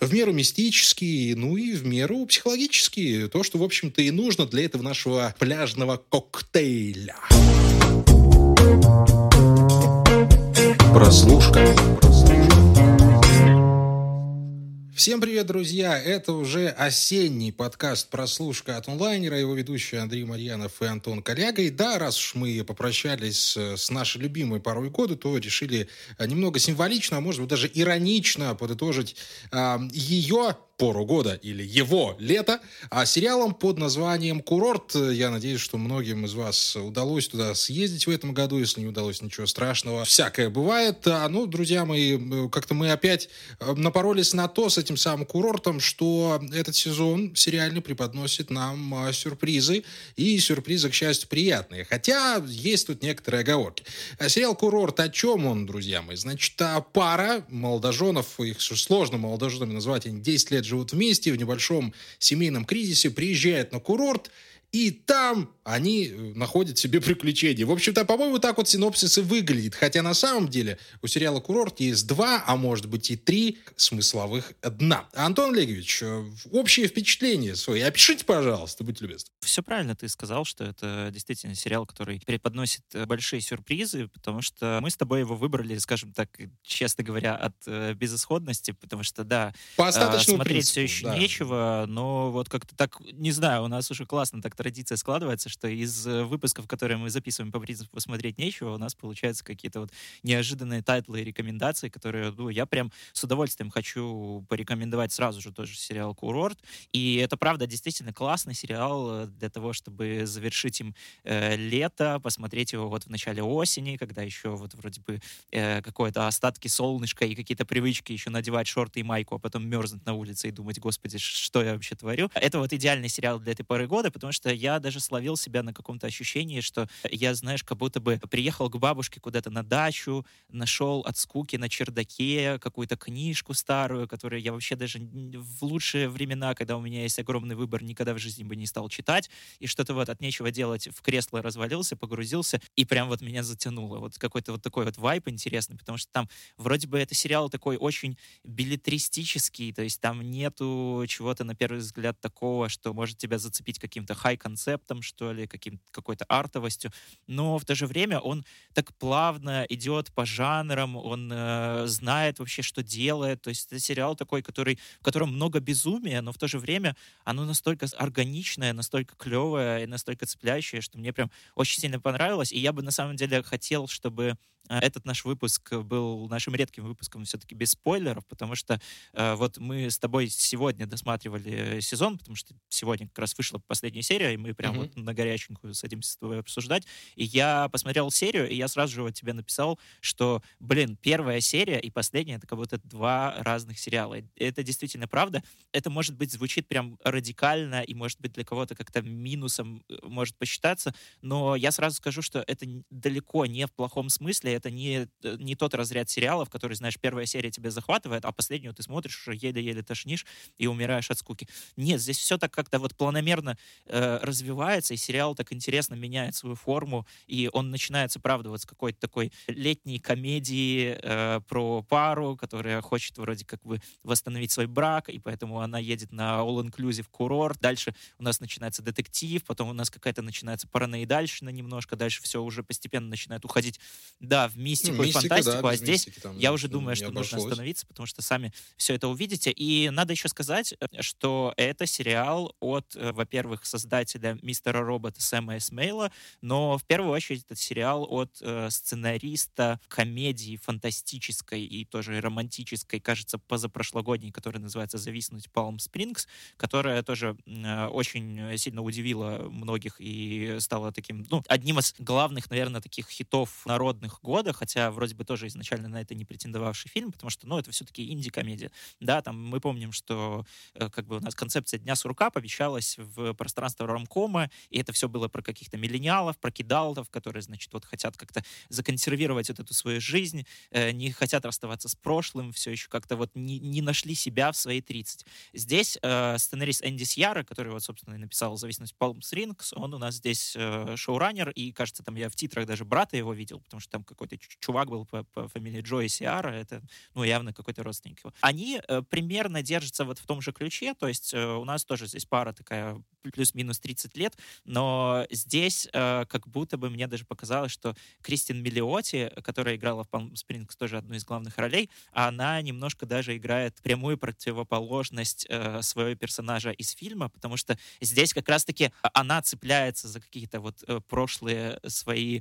в меру мистические, ну и в меру психологические. То, что, в общем-то, и нужно для этого нашего пляжного коктейля. Прослушка. Всем привет, друзья! Это уже осенний подкаст «Прослушка от онлайнера», его ведущие Андрей Марьянов и Антон Коляга. И да, раз уж мы попрощались с нашей любимой порой года, то решили немного символично, а может быть даже иронично подытожить э, ее пору года или его лето, а сериалом под названием «Курорт». Я надеюсь, что многим из вас удалось туда съездить в этом году. Если не удалось, ничего страшного. Всякое бывает. А, ну, друзья мои, как-то мы опять э, напоролись на то с этим самым курортом, что этот сезон сериальный преподносит нам а, сюрпризы. И сюрпризы, к счастью, приятные. Хотя есть тут некоторые оговорки. А сериал «Курорт» о чем он, друзья мои? Значит, пара молодоженов, их сложно молодоженами назвать, они 10 лет живут вместе в небольшом семейном кризисе, приезжают на курорт, и там они э, находят себе приключения. В общем-то, по-моему, так вот синопсис и выглядит. Хотя на самом деле у сериала «Курорт» есть два, а может быть и три смысловых дна. Антон Олегович, э, общее впечатление свои опишите, пожалуйста, будьте любезны. Все правильно ты сказал, что это действительно сериал, который преподносит э, большие сюрпризы, потому что мы с тобой его выбрали, скажем так, честно говоря, от безысходности, потому что, да, По смотреть принципу, все еще да. нечего, но вот как-то так, не знаю, у нас уже классно так традиция складывается, что из э, выпусков, которые мы записываем по принципу «посмотреть нечего», у нас получаются какие-то вот неожиданные title ы и рекомендации, которые, ну, я прям с удовольствием хочу порекомендовать сразу же тоже сериал «Курорт». И это, правда, действительно классный сериал э, для того, чтобы завершить им э, лето, посмотреть его вот в начале осени, когда еще вот вроде бы э, какое-то остатки солнышка и какие-то привычки еще надевать шорты и майку, а потом мерзнуть на улице и думать, господи, что я вообще творю. Это вот идеальный сериал для этой поры года, потому что я я даже словил себя на каком-то ощущении, что я, знаешь, как будто бы приехал к бабушке куда-то на дачу, нашел от скуки на чердаке какую-то книжку старую, которую я вообще даже в лучшие времена, когда у меня есть огромный выбор, никогда в жизни бы не стал читать, и что-то вот от нечего делать в кресло развалился, погрузился, и прям вот меня затянуло. Вот какой-то вот такой вот вайп интересный, потому что там вроде бы это сериал такой очень билетристический, то есть там нету чего-то, на первый взгляд, такого, что может тебя зацепить каким-то хай-концептом, концептом, что ли, каким, какой-то артовостью, но в то же время он так плавно идет по жанрам, он э, знает вообще, что делает, то есть это сериал такой, который, в котором много безумия, но в то же время оно настолько органичное, настолько клевое и настолько цепляющее, что мне прям очень сильно понравилось, и я бы на самом деле хотел, чтобы этот наш выпуск был нашим редким выпуском все-таки без спойлеров, потому что э, вот мы с тобой сегодня досматривали сезон, потому что сегодня как раз вышла последняя серия, и мы прям mm-hmm. вот на горяченькую садимся с тобой обсуждать. И я посмотрел серию, и я сразу же вот тебе написал, что, блин, первая серия и последняя — это как будто два разных сериала. Это действительно правда. Это, может быть, звучит прям радикально, и, может быть, для кого-то как-то минусом э, может посчитаться, но я сразу скажу, что это далеко не в плохом смысле, это не, э, не тот разряд сериалов, который, знаешь, первая серия тебя захватывает, а последнюю ты смотришь, уже еле-еле тошнишь и умираешь от скуки. Нет, здесь все так как-то вот планомерно э, развивается, и сериал так интересно меняет свою форму, и он начинается, правда, вот с какой-то такой летней комедии э, про пару, которая хочет вроде как бы восстановить свой брак, и поэтому она едет на all-inclusive курорт. Дальше у нас начинается детектив, потом у нас какая-то начинается параноидальщина немножко, дальше все уже постепенно начинает уходить, да, в мистику ну, мистика, и фантастику, да, а здесь мистики, там, я уже думаю, что нужно остановиться, потому что сами все это увидите. И надо еще сказать, э, что это сериал от, э, во-первых, создателя мистера робота Сэма Эсмейла, но в первую очередь это сериал от э, сценариста комедии фантастической и тоже романтической, кажется, позапрошлогодней, которая называется «Зависнуть Палм Спрингс», которая тоже э, очень сильно удивила многих и стала таким, ну, одним из главных, наверное, таких хитов народных года, хотя вроде бы тоже изначально на это не претендовавший фильм, потому что, ну, это все-таки инди-комедия. Да, там мы помним, что э, как бы у нас концепция Дня сурка помещалась в пространство ромкома, и это все было про каких-то миллениалов, про кидалтов, которые, значит, вот хотят как-то законсервировать вот эту свою жизнь, э, не хотят расставаться с прошлым, все еще как-то вот не, не нашли себя в свои 30. Здесь э, сценарист Энди Сьяра, который вот, собственно, и написал «Зависимость Palm Springs», он у нас здесь э, шоураннер, и, кажется, там я в титрах даже брата его видел, потому что там как какой-то чувак был по, по фамилии Джои Сиара, это, ну, явно какой-то родственник его. Они э, примерно держатся вот в том же ключе, то есть э, у нас тоже здесь пара такая плюс-минус 30 лет, но здесь э, как будто бы мне даже показалось, что Кристин Миллиоти, которая играла в Palm Springs тоже одну из главных ролей, она немножко даже играет прямую противоположность э, своего персонажа из фильма, потому что здесь как раз-таки она цепляется за какие-то вот э, прошлые свои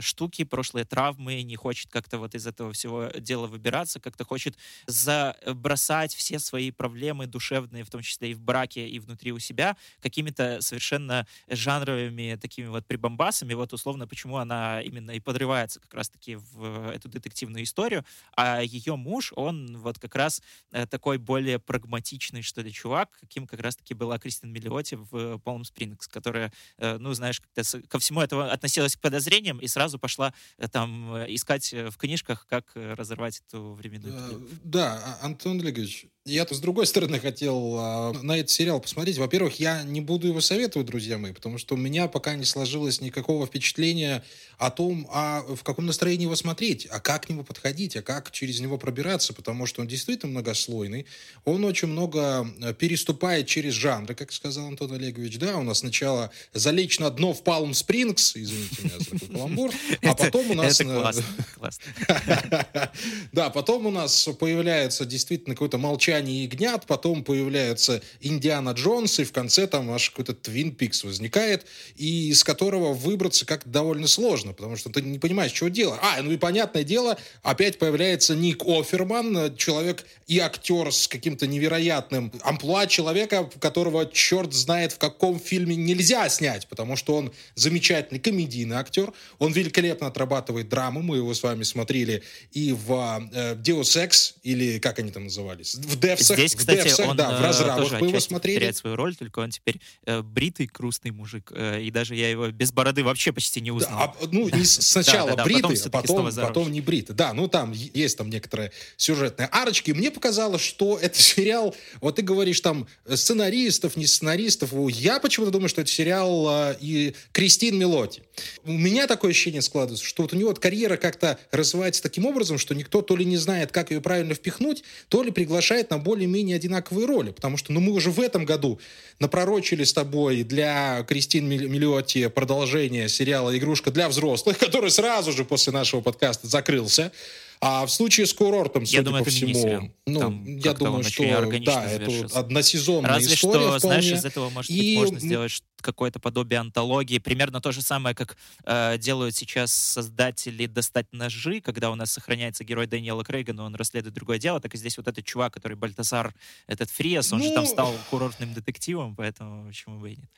штуки, прошлые травмы, не хочет как-то вот из этого всего дела выбираться, как-то хочет забросать все свои проблемы душевные, в том числе и в браке, и внутри у себя, какими-то совершенно жанровыми такими вот прибамбасами. Вот условно, почему она именно и подрывается как раз-таки в эту детективную историю, а ее муж, он вот как раз э, такой более прагматичный, что ли, чувак, каким как раз-таки была Кристин Миллиоти в Palm Springs, которая, э, ну, знаешь, ко всему этому относилась к подозрениям, и сразу пошла э, там э, искать э, в книжках, как разорвать эту временную. Да, а, Антон Олегович, я-то с другой стороны хотел а, на этот сериал посмотреть. Во-первых, я не буду его советовать, друзья мои, потому что у меня пока не сложилось никакого впечатления о том, а в каком настроении его смотреть, а как к нему подходить, а как через него пробираться, потому что он действительно многослойный. Он очень много переступает через жанры, как сказал Антон Олегович. Да, у нас сначала залечь на дно в Палм Спрингс, извините меня за такой каламбур, а потом у нас... Это классно, классно. Да, потом у нас появляется действительно какое-то молчание ягнят, потом появляется Индиана Джонс, и в конце там аж какой-то Твин Пикс возникает, и из которого выбраться как довольно сложно, потому что ты не понимаешь, что дело. А, ну и понятное дело, опять появляется Ник Оферман, человек и актер с каким-то невероятным амплуа человека, которого черт знает в каком фильме нельзя снять, потому что он замечательный комедийный актер, он великолепно отрабатывает драму, мы его с вами смотрели и в э, Ex, или как они там назывались, в Девсах. Здесь, кстати, Девсах, он да, в э, разрабах мы его смотрели. теряет свою роль, только он теперь э, бритый, грустный мужик, э, и даже я его без бороды вообще почти не узнал. Да, а, ну, не, сначала бритый, а потом, потом не бритый. Да, ну там есть там некоторые сюжетные арочки. Мне показалось, что это сериал, вот ты говоришь там сценаристов, не сценаристов, я почему-то думаю, что это сериал э, и Кристин Мелоти. У меня такое ощущение складывается, что вот у него вот карьера как-то развивается таким образом, что никто то ли не знает, как ее правильно впихнуть, то ли приглашает на более-менее одинаковые роли. Потому что ну, мы уже в этом году напророчили с тобой для Кристин Миллиотти продолжение сериала «Игрушка для взрослых», который сразу же после нашего подкаста закрылся. А в случае с курортом, судя я думаю, по всему, ну, Там я думаю, что да, это односезонная Разве история что, вполне. знаешь, из этого, может и... быть, можно сделать какое-то подобие антологии. Примерно то же самое, как э, делают сейчас создатели «Достать ножи», когда у нас сохраняется герой Дэниела Крейга, но он расследует другое дело, так и здесь вот этот чувак, который Бальтасар, этот Фриас, он ну... же там стал курортным детективом, поэтому почему бы и нет.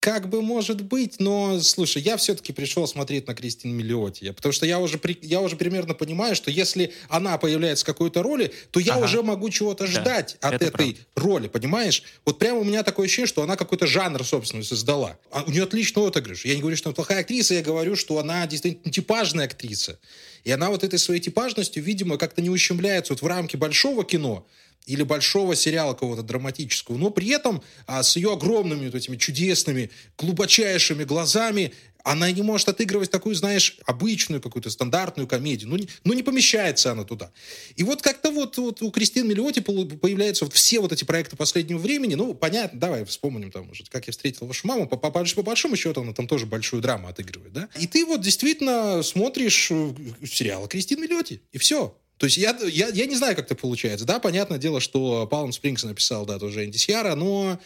Как бы может быть, но, слушай, я все-таки пришел смотреть на Кристин Миллиоти, потому что я уже, я уже примерно понимаю, что если она появляется в какой-то роли, то я ага. уже могу чего-то ждать да, от этой правда. роли, понимаешь? Вот прямо у меня такое ощущение, что она какой-то жанр, собственно, создала. А у нее отличный отыгрыш. Я не говорю, что она плохая актриса, я говорю, что она действительно типажная актриса. И она вот этой своей типажностью, видимо, как-то не ущемляется вот в рамки большого кино, или большого сериала какого-то драматического, но при этом а, с ее огромными вот этими чудесными, глубочайшими глазами она не может отыгрывать такую, знаешь, обычную какую-то стандартную комедию. Ну, не, ну, не помещается она туда. И вот как-то вот, вот у Кристины Миллиоти появляются вот все вот эти проекты последнего времени. Ну, понятно, давай вспомним там, может, как я встретил вашу маму. По, по, по большому счету она там тоже большую драму отыгрывает, да? И ты вот действительно смотришь э, сериал Кристины Миллиоти, и все. То есть я, я, я не знаю, как это получается. Да, понятное дело, что Палм Спрингс написал, да, тоже Энди Сьяра, но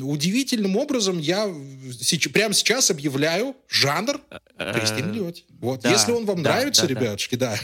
удивительным образом я сейчас, прямо сейчас объявляю жанр Кристин Льотти. Вот. Да, Если он вам да, нравится, да, ребятушки, да,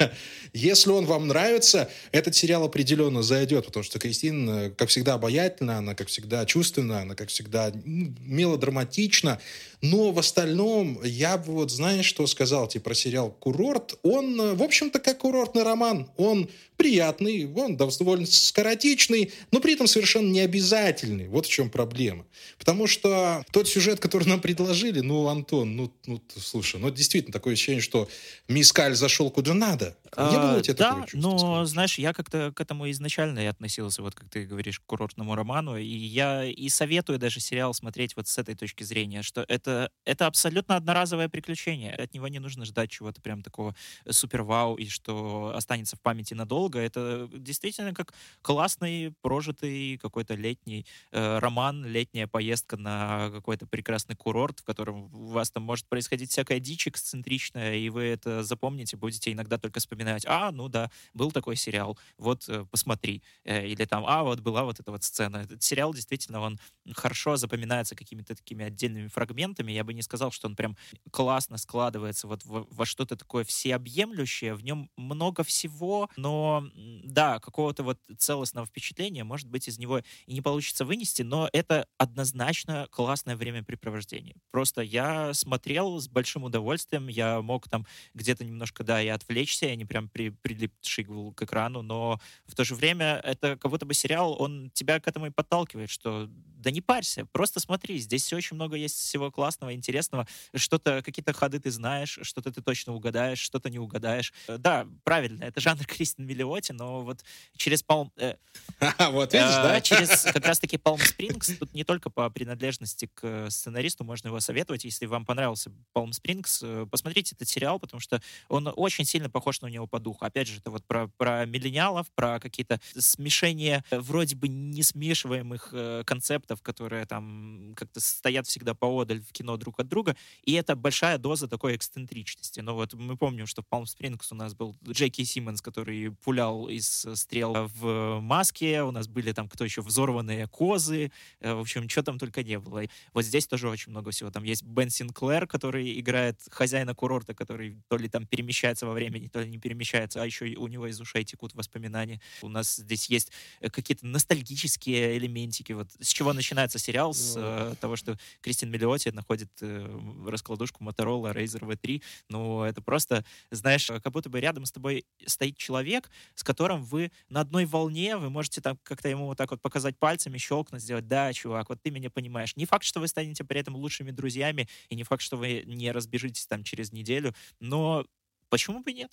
Если он вам нравится, этот сериал определенно зайдет, потому что Кристин, э, как всегда, обаятельна, она, как всегда, чувственна, она, как всегда, мелодраматична. Но в остальном, я бы вот, знаешь, что сказал тебе про сериал «Курорт»? Он, э, в общем-то, как курортный роман. Он приятный, он довольно скоротечный, но при этом совершенно не обязательный. Вот в чем проблема. Потому что тот сюжет, который нам предложили, ну, Антон, ну, ну слушай, ну, действительно, такое ощущение, что Мисс Каль зашел куда надо. А, могло у тебя да, чувство? но, знаешь, я как-то к этому изначально и относился, вот как ты говоришь, к курортному роману, и я и советую даже сериал смотреть вот с этой точки зрения, что это, это абсолютно одноразовое приключение, от него не нужно ждать чего-то прям такого супер-вау, и что останется в памяти надолго, это действительно как классный, прожитый какой-то летний э, роман, летняя поездка на какой-то прекрасный курорт, в котором у вас там может происходить всякая дичь эксцентричная, и вы это запомните, будете иногда только вспоминать, а, ну да, был такой сериал, вот э, посмотри, э, или там, а, вот была вот эта вот сцена. Этот сериал действительно, он хорошо запоминается какими-то такими отдельными фрагментами, я бы не сказал, что он прям классно складывается вот во, во что-то такое всеобъемлющее, в нем много всего, но да, какого-то вот целостного впечатления, может быть, из него и не получится вынести, но это однозначно классное времяпрепровождение. Просто я смотрел с большим удовольствием, я мог там где-то немножко, да, и отвлечься, я не прям при, прилипший к экрану, но в то же время это как будто бы сериал, он тебя к этому и подталкивает, что да не парься, просто смотри, здесь очень много есть всего классного, интересного, что-то, какие-то ходы ты знаешь, что-то ты точно угадаешь, что-то не угадаешь. Да, правильно, это жанр Кристин Миллиоти, но вот через Палм... Э, вот видишь, э, да? Через как раз-таки Palm Springs, тут не только по принадлежности к сценаристу можно его советовать, если вам понравился Springs, э, посмотрите этот сериал, потому что он очень сильно похож на него по духу. Опять же, это вот про, про миллениалов, про какие-то смешения вроде бы не смешиваемых э, концептов, которые там как-то стоят всегда поодаль в кино друг от друга, и это большая доза такой эксцентричности. Но вот мы помним, что в Palm Springs у нас был Джеки Симмонс, который пулял из стрел в маске, у нас были там кто еще, взорванные козы, э, в общем, что там только не было. Вот здесь тоже очень много всего. Там есть Бен Синклер, который играет хозяина курорта, который то ли там перемещается во времени, то ли не перемещается, а еще у него из ушей текут воспоминания. У нас здесь есть э, какие-то ностальгические элементики. Вот с чего начинается сериал? С э, того, что Кристин Миллиоти находит э, раскладушку Motorola Razer V3. Ну, это просто, знаешь, как будто бы рядом с тобой стоит человек, с которым вы на одной волне, вы можете там как-то ему вот так вот показать пальцами, щелкнуть, сделать, да, чувак, вот ты меня понимаешь. Не факт, что вы станете при этом лучшими друзьями, и не факт, что вы не разбежитесь там через неделю, но почему бы нет?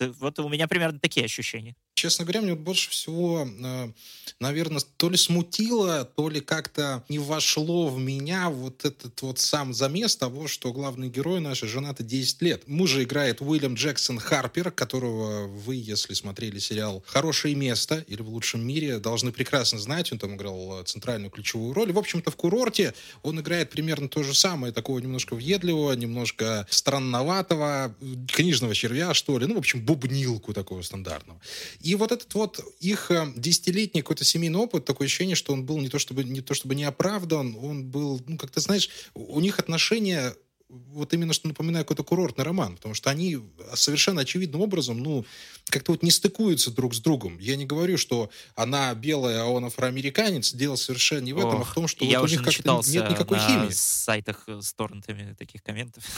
Вот у меня примерно такие ощущения. Честно говоря, мне больше всего, э, наверное, то ли смутило, то ли как-то не вошло в меня вот этот вот сам замес того, что главный герой нашей женаты 10 лет. Мужа играет Уильям Джексон Харпер, которого вы, если смотрели сериал «Хорошее место» или «В лучшем мире», должны прекрасно знать. Он там играл центральную ключевую роль. В общем-то, в «Курорте» он играет примерно то же самое, такого немножко въедливого, немножко странноватого, книжного червя, что ли. Ну, в общем, бубнилку такого стандартного. И вот этот вот их э, десятилетний какой-то семейный опыт, такое ощущение, что он был не то чтобы не то чтобы не оправдан, он был, ну, как ты знаешь, у них отношения вот именно что напоминаю какой-то курортный роман, потому что они совершенно очевидным образом, ну, как-то вот не стыкуются друг с другом. Я не говорю, что она белая, а он афроамериканец. Дело совершенно не в этом, Ох, а в том, что я вот у них как-то нет никакой на химии. сайтах с торрентами таких комментов.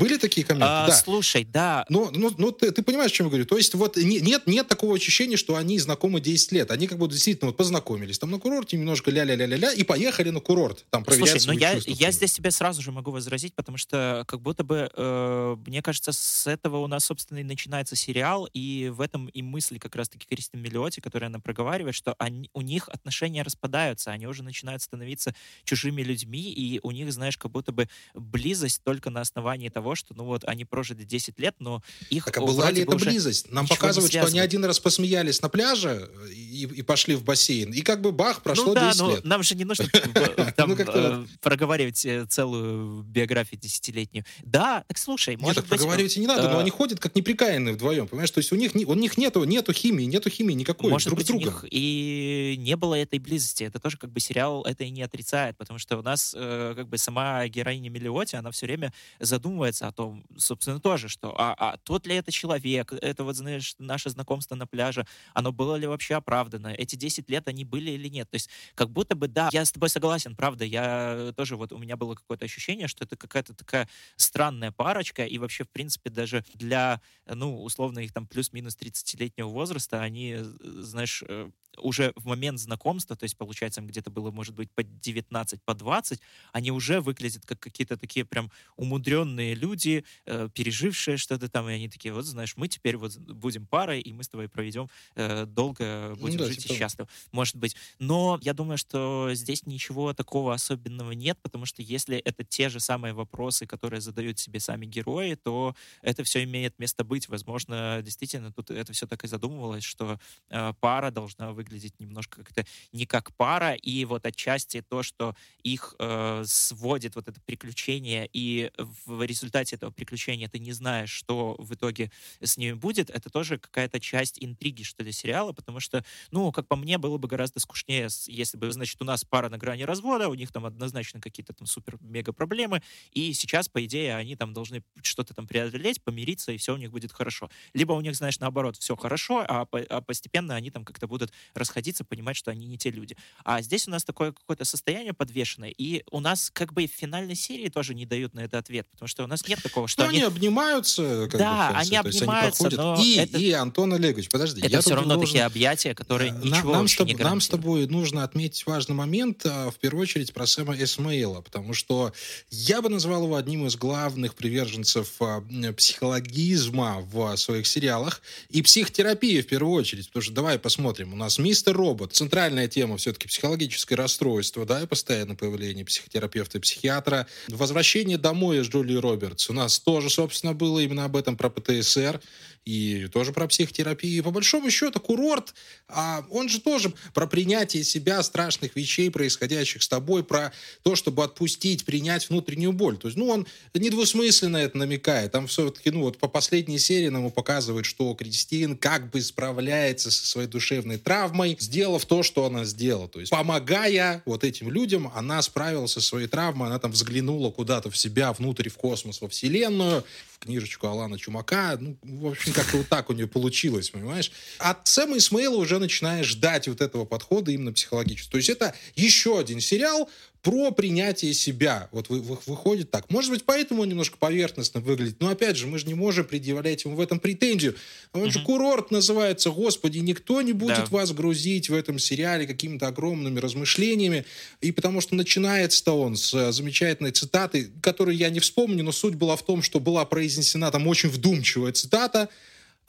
Были такие комменты? А, да. Слушай, да. Но, но, но ты, ты понимаешь, о чем я говорю? То есть вот не, нет, нет такого ощущения, что они знакомы 10 лет. Они как бы действительно вот познакомились там на курорте, немножко ля-ля-ля-ля-ля, и поехали на курорт. Там проверять Слушай, ну свои я, чувства. я здесь тебе сразу же могу возразить, потому что как будто бы, э, мне кажется, с этого у нас, собственно, и начинается сериал, и в этом и мысли как раз-таки Кристин Миллиоти, которая она проговаривает, что они, у них отношения распадаются, они уже начинают становиться чужими людьми, и у них, знаешь, как будто бы близость только на основании того, что, ну вот, они прожили 10 лет, но их Так а была ли это близость? Нам показывают, что они один раз посмеялись на пляже и, и пошли в бассейн. И как бы бах, прошло ну, да, 10 но лет. нам же не нужно э, Ну, э, проговаривать э, целую биографию десятилетнюю. Да, так слушай, может быть... проговаривать не надо, но они ходят как неприкаянные вдвоем, понимаешь? То есть у них, у них нету, нету химии, нету химии никакой Может друг быть, с другом. них и не было этой близости. Это тоже как бы сериал это и не отрицает, потому что у нас как бы сама героиня Миллиоти, она все время задумывается о том, собственно, тоже, что а, а тот ли это человек, это вот, знаешь, наше знакомство на пляже, оно было ли вообще оправдано, эти 10 лет они были или нет. То есть как будто бы, да, я с тобой согласен, правда, я тоже вот, у меня было какое-то ощущение, что это какая-то такая странная парочка, и вообще, в принципе, даже для, ну, условно, их там плюс-минус 30-летнего возраста, они, э, знаешь, э, уже в момент знакомства, то есть, получается, им где-то было, может быть, по 19, по 20, они уже выглядят как какие-то такие прям умудренные люди, э, пережившие что-то там, и они такие, вот, знаешь, мы теперь вот будем парой, и мы с тобой проведем э, долго, будем ну, да, жить типа... и счастливы, может быть. Но я думаю, что здесь ничего такого особенного нет, потому что если это те же самые вопросы, которые задают себе сами герои, то это все имеет место быть. Возможно, действительно, тут это все так и задумывалось, что э, пара должна выглядеть немножко как-то не как пара, и вот отчасти то, что их э, сводит вот это приключение, и в результате этого приключения ты не знаешь, что в итоге с ними будет, это тоже какая-то часть интриги, что ли, сериала, потому что, ну, как по мне, было бы гораздо скучнее, если бы, значит, у нас пара на грани развода, у них там однозначно какие-то там супер-мега проблемы, и сейчас, по идее, они там должны что-то там преодолеть, помириться, и все у них будет хорошо. Либо у них, знаешь, наоборот, все хорошо, а, по, а постепенно они там как-то будут расходиться, понимать, что они не те люди. А здесь у нас такое какое-то состояние подвешенное, и у нас как бы в финальной серии тоже не дают на это ответ, потому что у нас нет такого, что но они... они обнимаются, как да, бы, они обнимаются, они но и, это... и Антон Олегович, подожди, это все равно должен... такие объятия, которые ничего нам, с не нам с тобой нужно отметить важный момент, а, в первую очередь про Сэма Эсмаила, потому что я бы назвал его одним из главных приверженцев а, психологизма в своих сериалах и психотерапии в первую очередь, потому что давай посмотрим, у нас Мистер Робот, центральная тема все-таки психологическое расстройство, да, и постоянное появление психотерапевта и психиатра, возвращение домой из Джулии Робертс, у нас тоже, собственно, было именно об этом про ПТСР, и тоже про психотерапию. И по большому счету курорт, а он же тоже про принятие себя, страшных вещей, происходящих с тобой, про то, чтобы отпустить, принять внутреннюю боль. То есть, ну, он недвусмысленно это намекает. Там все-таки, ну, вот по последней серии нам и показывает, что Кристин как бы справляется со своей душевной травмой, сделав то, что она сделала. То есть, помогая вот этим людям, она справилась со своей травмой, она там взглянула куда-то в себя, внутрь, в космос, во Вселенную, книжечку Алана Чумака. Ну, в общем, как-то вот так у нее получилось, понимаешь? От Сэма Исмаила уже начинаешь ждать вот этого подхода именно психологически. То есть это еще один сериал, про принятие себя. Вот вы, вы, выходит так. Может быть, поэтому он немножко поверхностно выглядит. Но опять же, мы же не можем предъявлять ему в этом претензию. Он угу. же курорт называется, господи, никто не будет да. вас грузить в этом сериале какими-то огромными размышлениями. И потому что начинается-то он с э, замечательной цитаты, которую я не вспомню, но суть была в том, что была произнесена там очень вдумчивая цитата,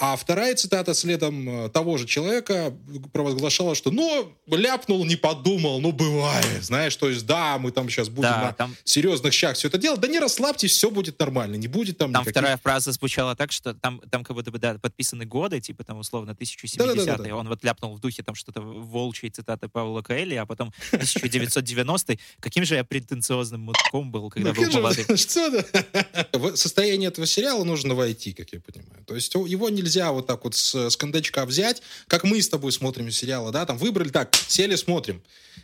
а вторая цитата следом э, того же человека провозглашала, что ну, ляпнул, не подумал, ну, бывает, знаешь, то есть, да, мы там сейчас будем да, на там... серьезных щах все это делать, да не расслабьтесь, все будет нормально, не будет там Там никаких... вторая фраза звучала так, что там, там как будто бы, да, подписаны годы, типа там условно 1070 да, да, да, да. он вот ляпнул в духе там что-то волчьей цитаты Павла Коэли, а потом 1990 каким же я претенциозным мутком был, когда ну, был молодым. Что состояние этого сериала нужно войти, как я понимаю. То есть его нельзя нельзя вот так вот с, с кондачка взять, как мы с тобой смотрим сериалы, да, там выбрали, так, сели, смотрим.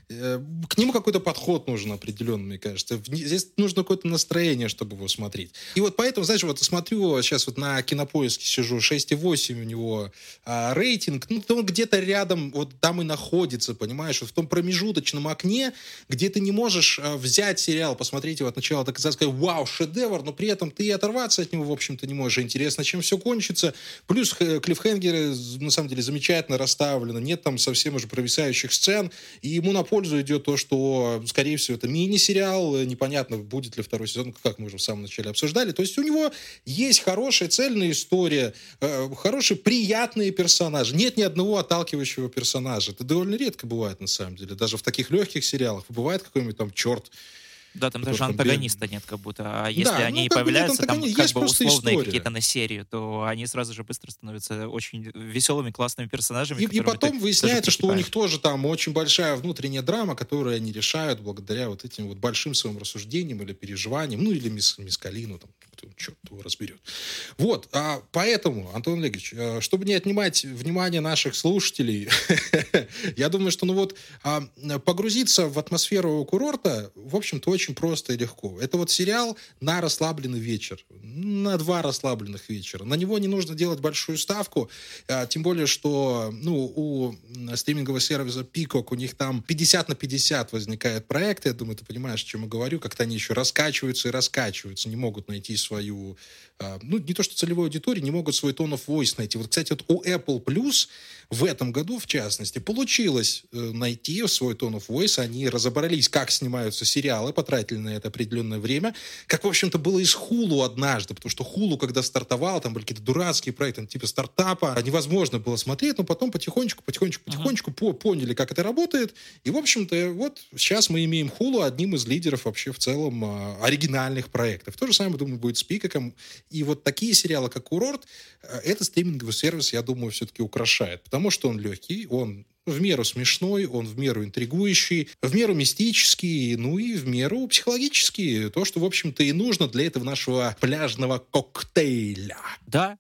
Э, к нему какой-то подход нужен определенный, мне кажется. Здесь нужно какое-то настроение, чтобы его смотреть. И вот поэтому, знаешь, вот смотрю сейчас вот на кинопоиске сижу, 6,8 у него а, рейтинг, ну, он где-то рядом, вот там и находится, понимаешь, вот в том промежуточном окне, где ты не можешь а, взять сериал, посмотреть его от начала до конца, сказать, вау, шедевр, но при этом ты и оторваться от него, в общем-то, не можешь. Интересно, чем все кончится. Плюс клиффхенгеры, на самом деле, замечательно расставлены, нет там совсем уже провисающих сцен, и ему на пользу идет то, что, скорее всего, это мини-сериал, непонятно, будет ли второй сезон, как мы уже в самом начале обсуждали. То есть у него есть хорошая, цельная история, э, хорошие, приятные персонажи. Нет ни одного отталкивающего персонажа. Это довольно редко бывает, на самом деле. Даже в таких легких сериалах. Бывает какой-нибудь там черт, да, там даже антагониста бед... нет как будто. А если да, они ну, появляются там как бы условные какие-то на серию, то они сразу же быстро становятся очень веселыми, классными персонажами. И, и потом выясняется, что у них тоже там очень большая внутренняя драма, которую они решают благодаря вот этим вот большим своим рассуждениям или переживаниям, ну или мис, мискалину, там, черт его разберет. Вот, а поэтому, Антон Олегович, э, чтобы не отнимать внимание наших слушателей, я думаю, что ну вот а, погрузиться в атмосферу курорта, в общем-то, очень очень просто и легко. Это вот сериал на расслабленный вечер, на два расслабленных вечера. На него не нужно делать большую ставку, а, тем более, что ну, у стримингового сервиса Peacock у них там 50 на 50 возникает проекты. Я думаю, ты понимаешь, о чем я говорю. Как-то они еще раскачиваются и раскачиваются, не могут найти свою, а, ну, не то что целевую аудиторию, не могут свой tone of voice найти. Вот, кстати, вот у Apple Plus в этом году, в частности, получилось э, найти свой tone of voice. Они разобрались, как снимаются сериалы, потратили на это определенное время. Как, в общем-то, было из Хулу однажды, потому что Хулу, когда стартовал, там были какие-то дурацкие проекты, типа стартапа, невозможно было смотреть, но потом потихонечку, потихонечку, потихонечку uh-huh. поняли, как это работает. И, в общем-то, вот сейчас мы имеем Хулу одним из лидеров вообще в целом а, оригинальных проектов. То же самое, думаю, будет с Пикаком. И вот такие сериалы, как «Курорт», э, это стриминговый сервис, я думаю, все-таки украшает. Потому что он легкий, он в меру смешной, он в меру интригующий, в меру мистический, ну и в меру психологический. То, что, в общем-то, и нужно для этого нашего пляжного коктейля. Да,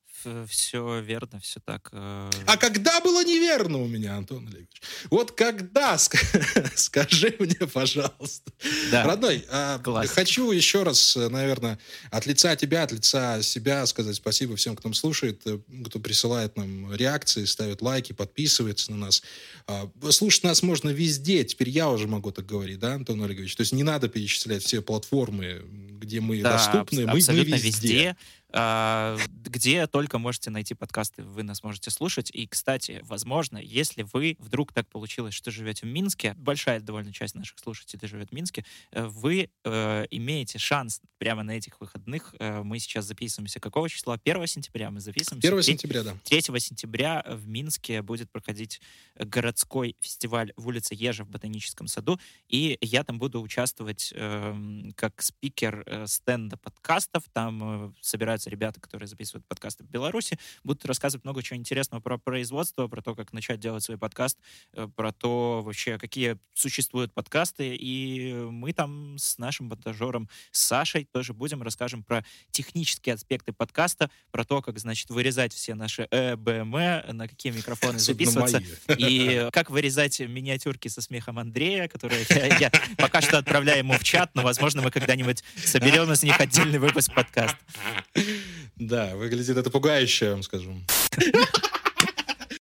все верно, все так. Э... А когда было неверно у меня, Антон Олегович? Вот когда, скажи мне, пожалуйста. Да. Родной, а, хочу еще раз, наверное, от лица тебя, от лица себя сказать спасибо всем, кто нам слушает, э, кто присылает нам реакции, ставит лайки, подписывается на нас. А, слушать нас можно везде, теперь я уже могу так говорить, да, Антон Олегович? То есть не надо перечислять все платформы, где мы да, доступны, аб- мы, мы везде. везде. А, где только можете найти подкасты, вы нас можете слушать. И, кстати, возможно, если вы вдруг так получилось, что живете в Минске, большая довольно часть наших слушателей живет в Минске, э, вы э, имеете шанс прямо на этих выходных. Э, мы сейчас записываемся какого числа? 1 сентября мы записываемся. 1 сентября, да. 3 сентября в Минске будет проходить городской фестиваль в улице Ежа в Ботаническом саду, и я там буду участвовать э, как спикер э, стенда подкастов. Там собираются собираются ребята, которые записывают подкасты в Беларуси, будут рассказывать много чего интересного про производство, про то, как начать делать свой подкаст, э, про то вообще, какие существуют подкасты. И мы там с нашим монтажером Сашей тоже будем, расскажем про технические аспекты подкаста, про то, как, значит, вырезать все наши э, БМ, на какие микрофоны записываться, и как вырезать миниатюрки со смехом Андрея, которые я, я пока что отправляю ему в чат, но, возможно, мы когда-нибудь соберем из них отдельный выпуск подкаста. Да, выглядит это пугающе, я вам скажу.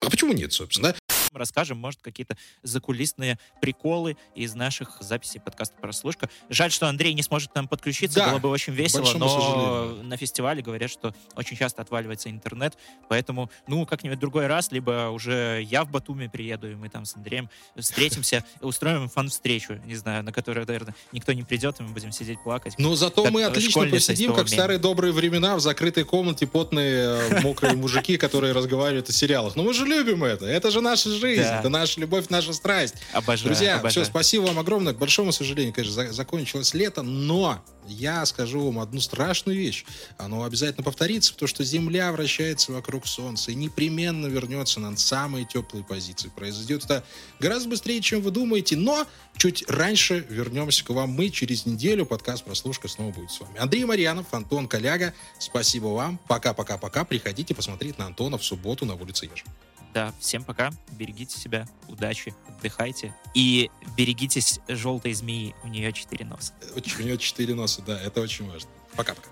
А почему нет, собственно? Расскажем, может, какие-то закулисные приколы из наших записей подкаста «Прослушка». Жаль, что Андрей не сможет нам подключиться, да, было бы очень весело, но сожалению. на фестивале говорят, что очень часто отваливается интернет, поэтому, ну, как-нибудь другой раз, либо уже я в Батуми приеду, и мы там с Андреем встретимся, устроим фан-встречу, не знаю, на которую, наверное, никто не придет, и мы будем сидеть плакать. Но зато мы отлично посидим, как в старые добрые времена, в закрытой комнате потные э, мокрые мужики, которые разговаривают о сериалах. Но мы же любим это, это же наша жизнь жизнь, да. это наша любовь, наша страсть. Обожаю, Друзья, обожаю. все, спасибо вам огромное. К большому сожалению, конечно, закончилось лето, но я скажу вам одну страшную вещь. Оно обязательно повторится, потому что Земля вращается вокруг Солнца и непременно вернется на самые теплые позиции. Произойдет это гораздо быстрее, чем вы думаете, но чуть раньше вернемся к вам мы через неделю. Подкаст «Прослушка» снова будет с вами. Андрей Марьянов, Антон Коляга. Спасибо вам. Пока-пока-пока. Приходите посмотреть на Антона в субботу на улице Ежа. Да, всем пока. Берегите себя. Удачи. Отдыхайте. И берегитесь желтой змеи. У нее четыре носа. У нее четыре носа, да. Это очень важно. Пока-пока.